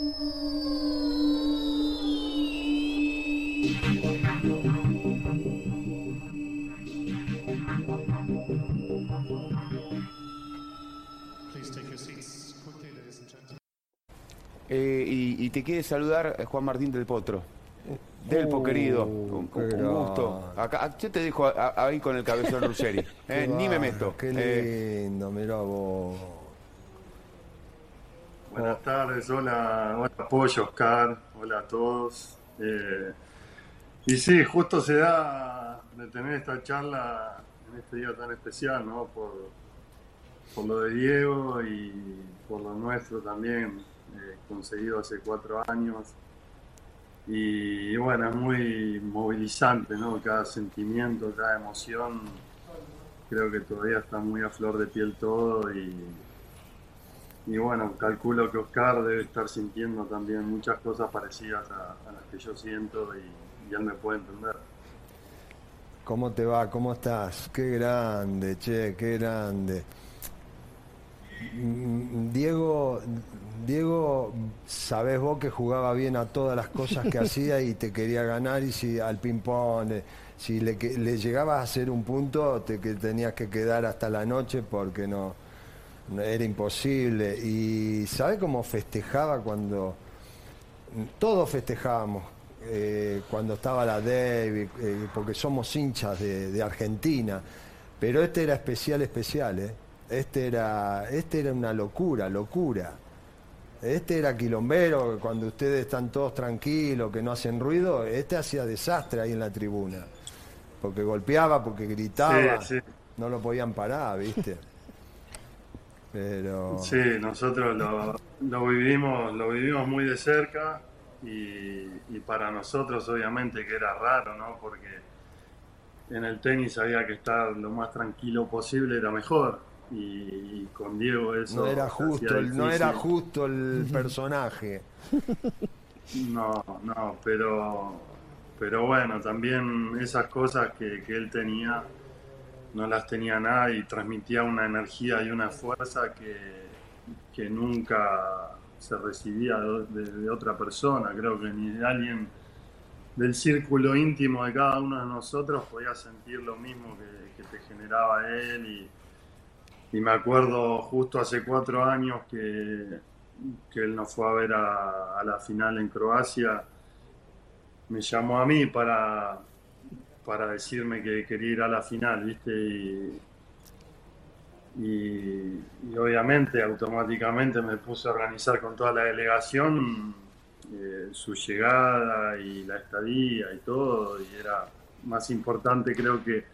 Eh, y, te quiere saludar eh, Juan Martín del Potro. Delpo, querido. Un, gusto. Acá, yo te dejo ahí con el cabezón Ruggeri. Eh, ni me meto. Qué lindo, mira vos. Buenas tardes, hola, hola apoyo Oscar, hola a todos. y sí, justo se da de tener esta charla en este día tan especial, ¿no? Por, por lo de Diego y por lo nuestro también eh, conseguido hace cuatro años. Y, bueno, es muy movilizante, ¿no? Cada sentimiento, cada emoción, creo que todavía está muy a flor de piel todo y, y bueno, calculo que Oscar debe estar sintiendo también muchas cosas parecidas a, las que yo siento y, y él me puede entender. ¿Cómo te va? ¿Cómo estás? Qué grande, che, qué grande. Diego, Diego, sabés vos que jugaba bien a todas las cosas que hacía y te quería ganar y si al ping-pong, si le, le llegabas a hacer un punto, te que tenías que quedar hasta la noche porque no, era imposible. Y ¿sabés cómo festejaba cuando todos festejábamos? Eh, cuando estaba la David, eh, porque somos hinchas de, de Argentina, pero este era especial, especial, ¿eh? Este era, este era una locura, locura. Este era quilombero, cuando ustedes están todos tranquilos, que no hacen ruido, este hacía desastre ahí en la tribuna. Porque golpeaba, porque gritaba, no lo podían parar, ¿viste? Pero... Sí, nosotros lo, lo, vivimos, lo vivimos muy de cerca y, y para nosotros obviamente que era raro, ¿no? Porque en el tenis había que estar lo más tranquilo posible, era mejor. Y, con Diego eso no era justo el, no era justo el personaje. No no pero pero bueno también esas cosas que, él tenía no las tenía nada y transmitía una energía y una fuerza que, que nunca se recibía de, otra persona creo que ni de alguien del círculo íntimo de cada uno de nosotros podía sentir lo mismo que, te generaba él y y me acuerdo justo hace cuatro años que, que él nos fue a ver a, la final en Croacia. Me llamó a mí para, para decirme que quería ir a la final, ¿viste? Y, obviamente automáticamente me puse a organizar con toda la delegación eh, su llegada y la estadía y todo, y era más importante creo que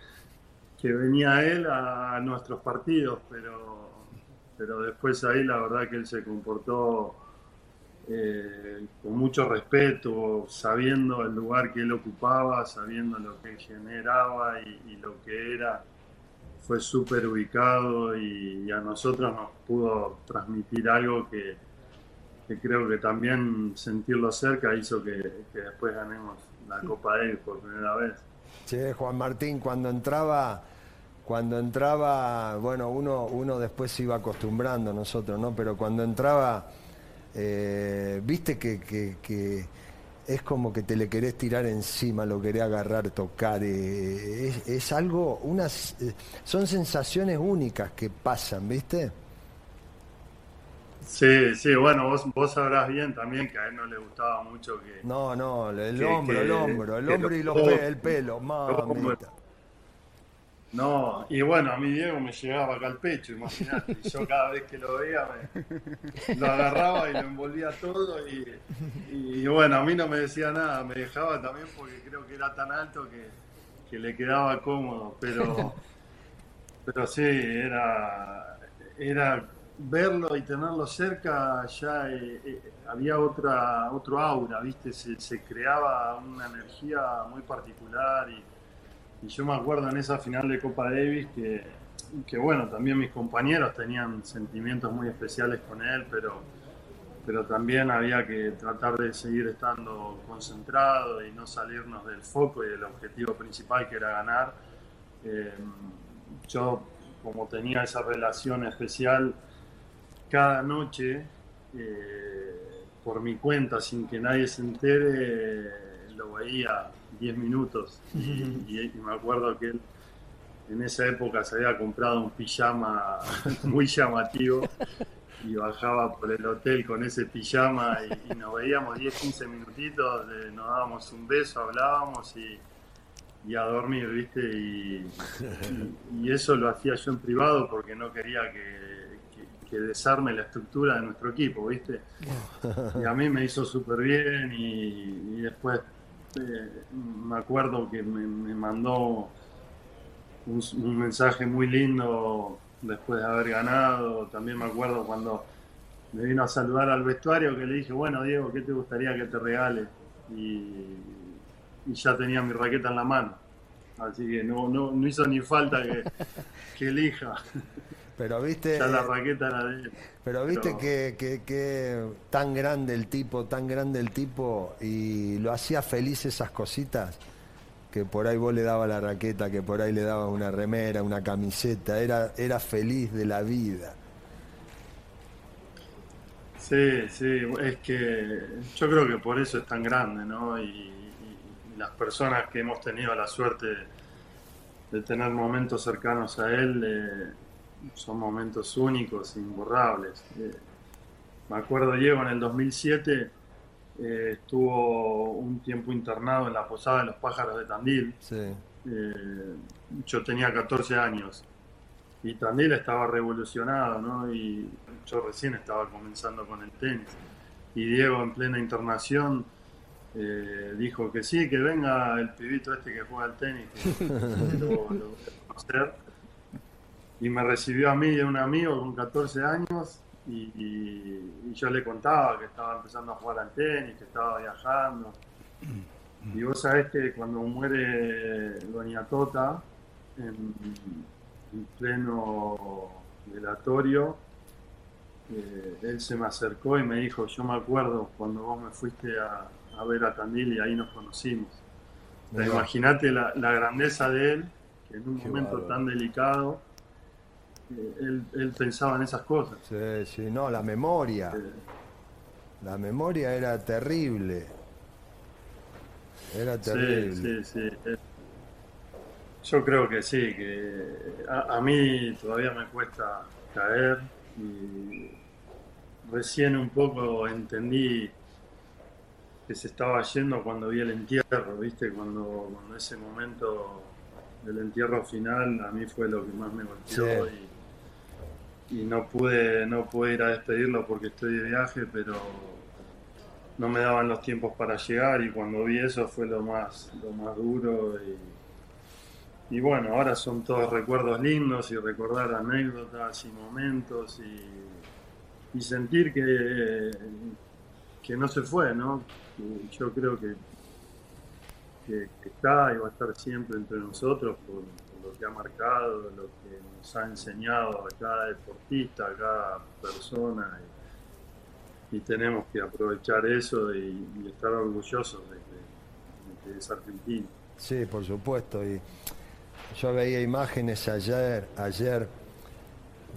que venía él a, nuestros partidos, pero, pero después ahí la verdad que él se comportó eh, con mucho respeto, sabiendo el lugar que él ocupaba, sabiendo lo que generaba y, lo que era. Fue súper ubicado y, a nosotros nos pudo transmitir algo que, creo que también sentirlo cerca hizo que, después ganemos la Copa de por primera vez. Che, Juan Martín, cuando entraba cuando entraba, bueno, uno, uno después se iba acostumbrando nosotros, ¿no? Pero cuando entraba, eh, viste que, es como que te le querés tirar encima, lo querés agarrar, tocar. Eh, es, algo, unas, eh, son sensaciones únicas que pasan, ¿viste? Sí, sí, bueno, vos, vos sabrás bien también que a él no le gustaba mucho que... No, no, el hombro, el hombro, el hombro y los el pelo, mamita. No, y bueno, a mí Diego me llegaba acá al pecho, imagínate. Yo cada vez que lo veía me, lo agarraba y lo envolvía todo. Y, bueno, a mí no me decía nada, me dejaba también porque creo que era tan alto que, le quedaba cómodo. Pero, pero sí, era, era verlo y tenerlo cerca, ya eh, eh, había otra, otro aura, ¿viste? Se, se creaba una energía muy particular y y yo me acuerdo en esa final de Copa Davis que, que, bueno, también mis compañeros tenían sentimientos muy especiales con él, pero, pero también había que tratar de seguir estando concentrado y no salirnos del foco y del objetivo principal que era ganar. Eh, yo, como tenía esa relación especial, cada noche eh, por mi cuenta, sin que nadie se entere, lo veía 10 minutos. Y, me acuerdo que él en esa época se había comprado un pijama muy llamativo y bajaba por el hotel con ese pijama y, nos veíamos 10, 15 minutitos, nos dábamos un beso, hablábamos y, a dormir, ¿viste? Y, eso lo hacía yo en privado porque no quería que, que, desarme la estructura de nuestro equipo, ¿viste? Y a mí me hizo súper bien y, después eh, me acuerdo que me, mandó un, un mensaje muy lindo después de haber ganado. También me acuerdo cuando me vino a saludar al vestuario que le dije, bueno Diego, ¿qué te gustaría que te regale? Y, ya tenía mi raqueta en la mano. Así que no, no, hizo ni falta que, elija. Pero viste. Ya la raqueta era de él. Pero viste Que, que, tan grande el tipo, tan grande el tipo, y lo hacía feliz esas cositas que por ahí vos le dabas la raqueta, que por ahí le dabas una remera, una camiseta, era, era feliz de la vida. Sí, sí, es que yo creo que por eso es tan grande, ¿no? Y, las personas que hemos tenido la suerte de tener momentos cercanos a él eh, son momentos únicos, imborrables. Eh, me acuerdo, Diego, en el 2007 eh, estuvo un tiempo internado en la Posada de los Pájaros de Tandil. Eh, yo tenía 14 años y Tandil estaba revolucionado, ¿no? Y yo recién estaba comenzando con el tenis. Y Diego, en plena internación, eh, dijo que sí, que venga el pibito este que juega al tenis, que lo, conocer. Y me recibió a mí y a un amigo con 14 años y, yo le contaba que estaba empezando a jugar al tenis, que estaba viajando. Y vos sabés que cuando muere Doña Tota, en, pleno velatorio, eh, él se me acercó y me dijo, yo me acuerdo cuando vos me fuiste a, ver a Tandil y ahí nos conocimos. Imagínate la, grandeza de él, que en un momento tan delicado, él, pensaba en esas cosas. Sí, sí, no, la memoria. La memoria era terrible. Era terrible. Sí, sí, sí. Eh, yo creo que sí, que a, mí todavía me cuesta caer y recién un poco entendí que se estaba yendo cuando vi el entierro, ¿viste? Cuando, cuando ese momento del entierro final a mí fue lo que más me golpeó y y no pude, no pude ir a despedirlo porque estoy de viaje, pero no me daban los tiempos para llegar y cuando vi eso fue lo más, lo más duro y, bueno, ahora son todos recuerdos lindos y recordar anécdotas y momentos y, sentir que, que no se fue, ¿no? yo creo que, que, está y va a estar siempre entre nosotros lo que ha marcado, lo que nos ha enseñado a cada deportista, a cada persona. Y, tenemos que aprovechar eso y, estar orgullosos de que, es argentino. Sí, por supuesto. Y yo veía imágenes ayer, ayer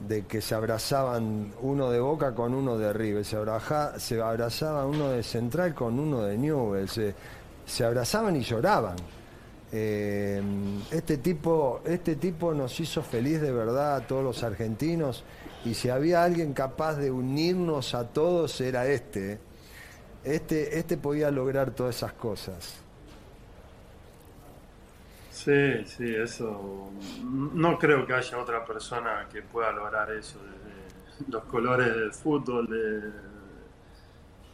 de que se abrazaban uno de Boca con uno de River, se, abraza, se abrazaba uno de Central con uno de Newell, se, se abrazaban y lloraban. Eh, este, tipo, este tipo nos hizo feliz de verdad a todos los argentinos y si había alguien capaz de unirnos a todos era este. Este, este podía lograr todas esas cosas. Sí, sí, eso. No creo que haya otra persona que pueda lograr eso. Los colores del fútbol, de,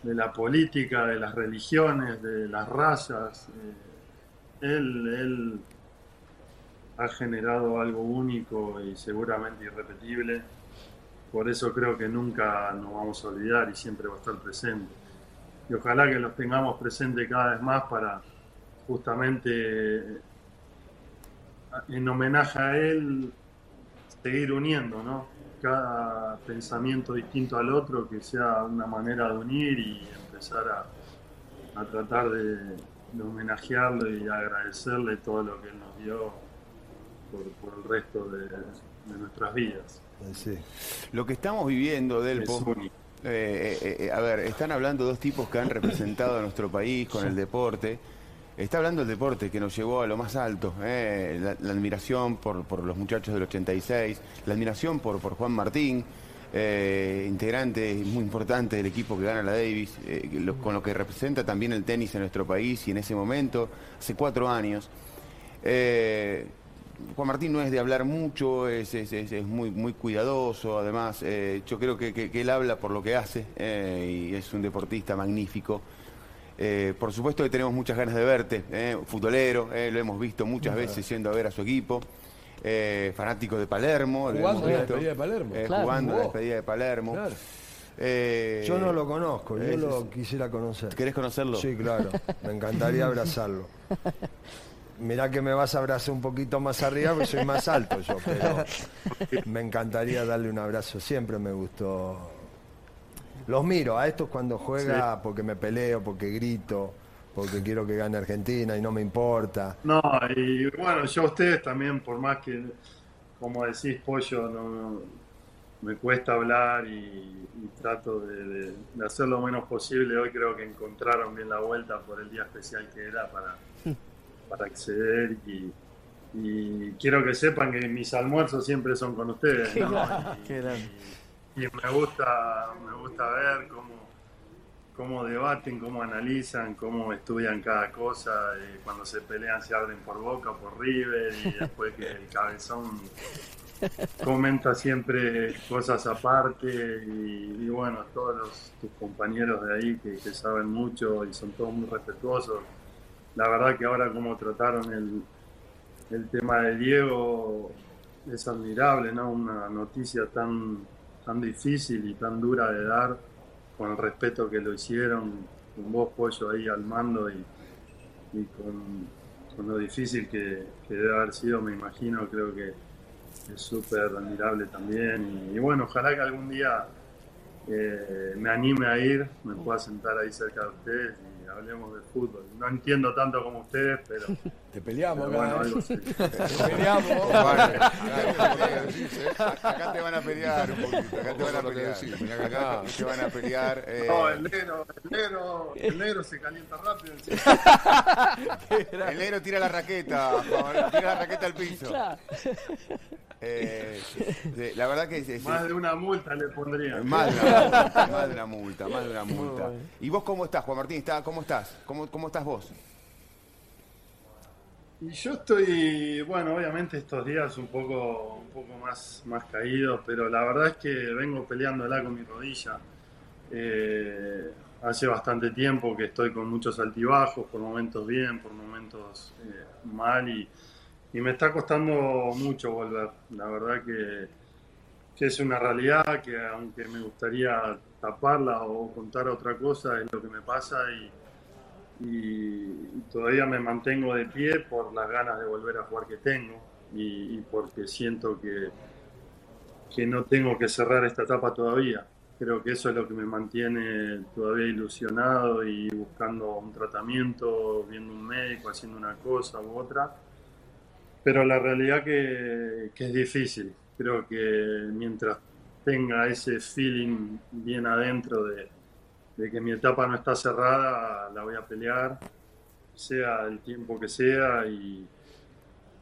de la política, de las religiones, de las razas. Eh, él, ha generado algo único y seguramente irrepetible. Por eso creo que nunca nos vamos a olvidar y siempre va a estar presente. Y ojalá que los tengamos presentes cada vez más para justamente en homenaje a él seguir uniendo, ¿no? Cada pensamiento distinto al otro que sea una manera de unir y empezar a tratar de, de homenajearlo y agradecerle todo lo que nos dio por, el resto de, nuestras vidas. Lo que estamos viviendo, Delpo, Eh, eh, eh, a ver, están hablando dos tipos que han representado a nuestro país con el deporte. Está hablando el deporte que nos llevó a lo más alto, la, admiración por, por, los muchachos del 86, la admiración por, por Juan Martín, integrante muy importante del equipo que gana la Davis, con lo que representa también el tenis en nuestro país y en ese momento, hace cuatro años. Juan Martín no es de hablar mucho, es, muy, muy cuidadoso, además eh, yo creo que, él habla por lo que hace eh, y es un deportista magnífico. Eh, por supuesto que tenemos muchas ganas de verte, futbolero, lo hemos visto muchas veces yendo a ver a su equipo, fanático de Palermo. Jugando en la despedida de Palermo. Jugando en la despedida de Palermo. yo no lo conozco, yo lo quisiera conocer. ¿Querés conocerlo? Sí, claro, me encantaría abrazarlo. Mirá que me vas a abrazar un poquito más arriba porque soy más alto yo, pero me encantaría darle un abrazo. Siempre me gustó. Los miro a estos cuando juega porque me peleo, porque grito, porque quiero que gane Argentina y no me importa. No, y bueno, yo a ustedes también, por más que, como decís, Pollo, no, me cuesta hablar y, trato de, de, hacer lo menos posible. Hoy creo que encontraron bien la vuelta por el día especial que era para para acceder y, quiero que sepan que mis almuerzos siempre son con ustedes. Y, me gusta, me gusta ver cómo, cómo debaten, cómo analizan, cómo estudian cada cosa. Y cuando se pelean se abren por Boca, por River y después que el cabezón comenta siempre cosas aparte y, bueno, todos los, tus compañeros de ahí que, que saben mucho y son todos muy respetuosos la verdad que ahora como trataron el, el tema de Diego es admirable, ¿no? Una noticia tan, tan difícil y tan dura de dar, con el respeto que lo hicieron, con vos, Pollo, ahí al mando y, y con, lo difícil que, debe haber sido, me imagino, creo que es súper admirable también. Y, bueno, ojalá que algún día eh, me anime a ir, me pueda sentar ahí cerca de ustedes hablemos de fútbol. No entiendo tanto como ustedes, pero. Te peleamos, bueno, algo Te peleamos. acá te van a pelear un poquito. Acá te van a pelear. Acá te van a pelear. Eh. No, el negro, el negro, el negro se calienta rápido. el negro tira la raqueta, tira la raqueta al piso. Claro. Eh, la verdad que más de una multa le pondría. Más de una multa, más de una multa, más de una multa. ¿Y vos cómo estás, Juan Martín? ¿Cómo estás? ¿Cómo, cómo estás vos? Y yo estoy, bueno, obviamente estos días un poco, un poco más, más caído, pero la verdad es que vengo peleándola con mi rodilla. Eh, hace bastante tiempo que estoy con muchos altibajos, por momentos bien, por momentos eh, mal y y me está costando mucho volver. La verdad que, que, es una realidad que aunque me gustaría taparla o contar otra cosa, es lo que me pasa y, y, todavía me mantengo de pie por las ganas de volver a jugar que tengo y, porque siento que, que no tengo que cerrar esta etapa todavía. Creo que eso es lo que me mantiene todavía ilusionado y buscando un tratamiento, viendo un médico, haciendo una cosa u otra pero la realidad que, que es difícil. Creo que mientras tenga ese feeling bien adentro de, de, que mi etapa no está cerrada, la voy a pelear, sea el tiempo que sea. Y,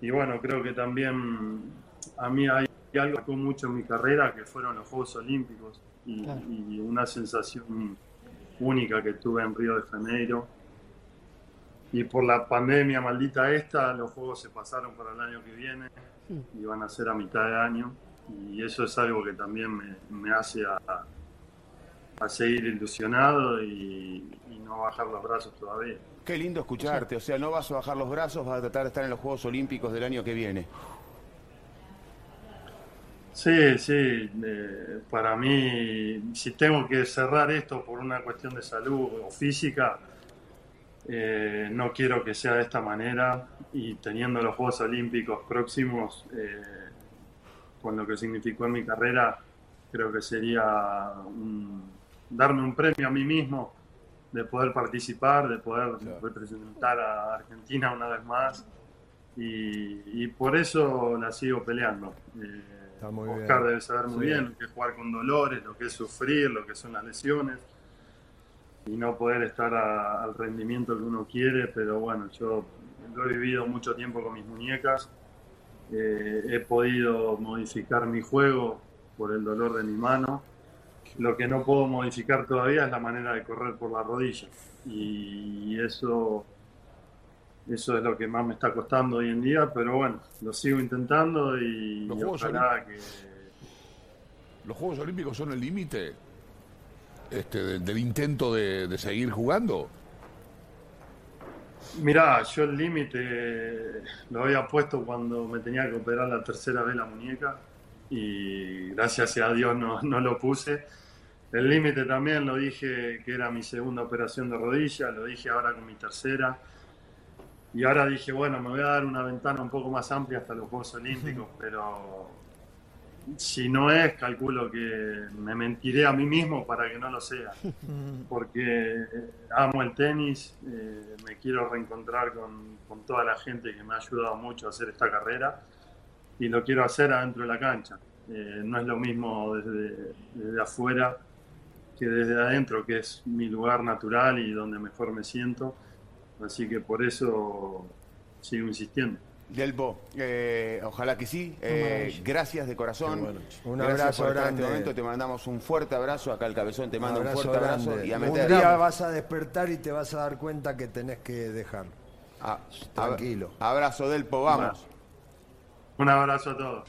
y bueno, creo que también a mí hay algo que mucho en mi carrera, que fueron los Juegos Olímpicos y, y una sensación única que tuve en Río de Janeiro y por la pandemia maldita esta, los juegos se pasaron para el año que viene y van a ser a mitad de año. Y eso es algo que también me, me hace a, a, seguir ilusionado y, no bajar los brazos todavía. Qué lindo escucharte, o sea, no vas a bajar los brazos, vas a tratar de estar en los Juegos Olímpicos del año que viene. Sí, sí, eh, para mí, si tengo que cerrar esto por una cuestión de salud o física, eh, no quiero que sea de esta manera y teniendo los Juegos Olímpicos próximos, eh, con lo que significó en mi carrera, creo que sería darme un premio a mí mismo de poder participar, de poder representar a Argentina una vez más y, por eso la sigo peleando. Eh, Oscar bien. debe saber muy Sí. bien lo que es jugar con dolores, lo que es sufrir, lo que son las lesiones y no poder estar a- al rendimiento que uno quiere, pero bueno, yo lo he vivido mucho tiempo con mis muñecas, eh, he podido modificar mi juego por el dolor de mi mano, lo que no puedo modificar todavía es la manera de correr por la rodilla y eso eso es lo que más me está costando hoy en día, pero bueno, lo sigo intentando y, Los Juegos que ¿Los Juegos Olímpicos son el límite este, de- del intento de, de seguir jugando? Mirá, yo el límite lo había puesto cuando me tenía que operar la tercera vez la muñeca y gracias a Dios no, no lo puse. El límite también lo dije que era mi segunda operación de rodilla, lo dije ahora con mi tercera. Y ahora dije, bueno, me voy a dar una ventana un poco más amplia hasta los Juegos Olímpicos, pero si no es, calculo que me mentiré a mí mismo para que no lo sea. Porque amo el tenis, eh, me quiero reencontrar con, con toda la gente que me ha ayudado mucho a hacer esta carrera y lo quiero hacer adentro de la cancha. Eh, no es lo mismo desde, desde afuera que desde adentro, que es mi lugar natural y donde mejor me siento. Así que por eso sigo insistiendo. Delpo, eh, ojalá que sí. Eh, gracias de corazón. Bueno. Un Gracias abrazo por estar grande. En este momento te mandamos un fuerte abrazo. Acá el cabezón te manda un, fuerte abrazo. Y a Un meter. día vas a despertar y te vas a dar cuenta que tenés que dejarlo. a- Tranquilo. Abrazo, Delpo, vamos. Un abrazo a todos.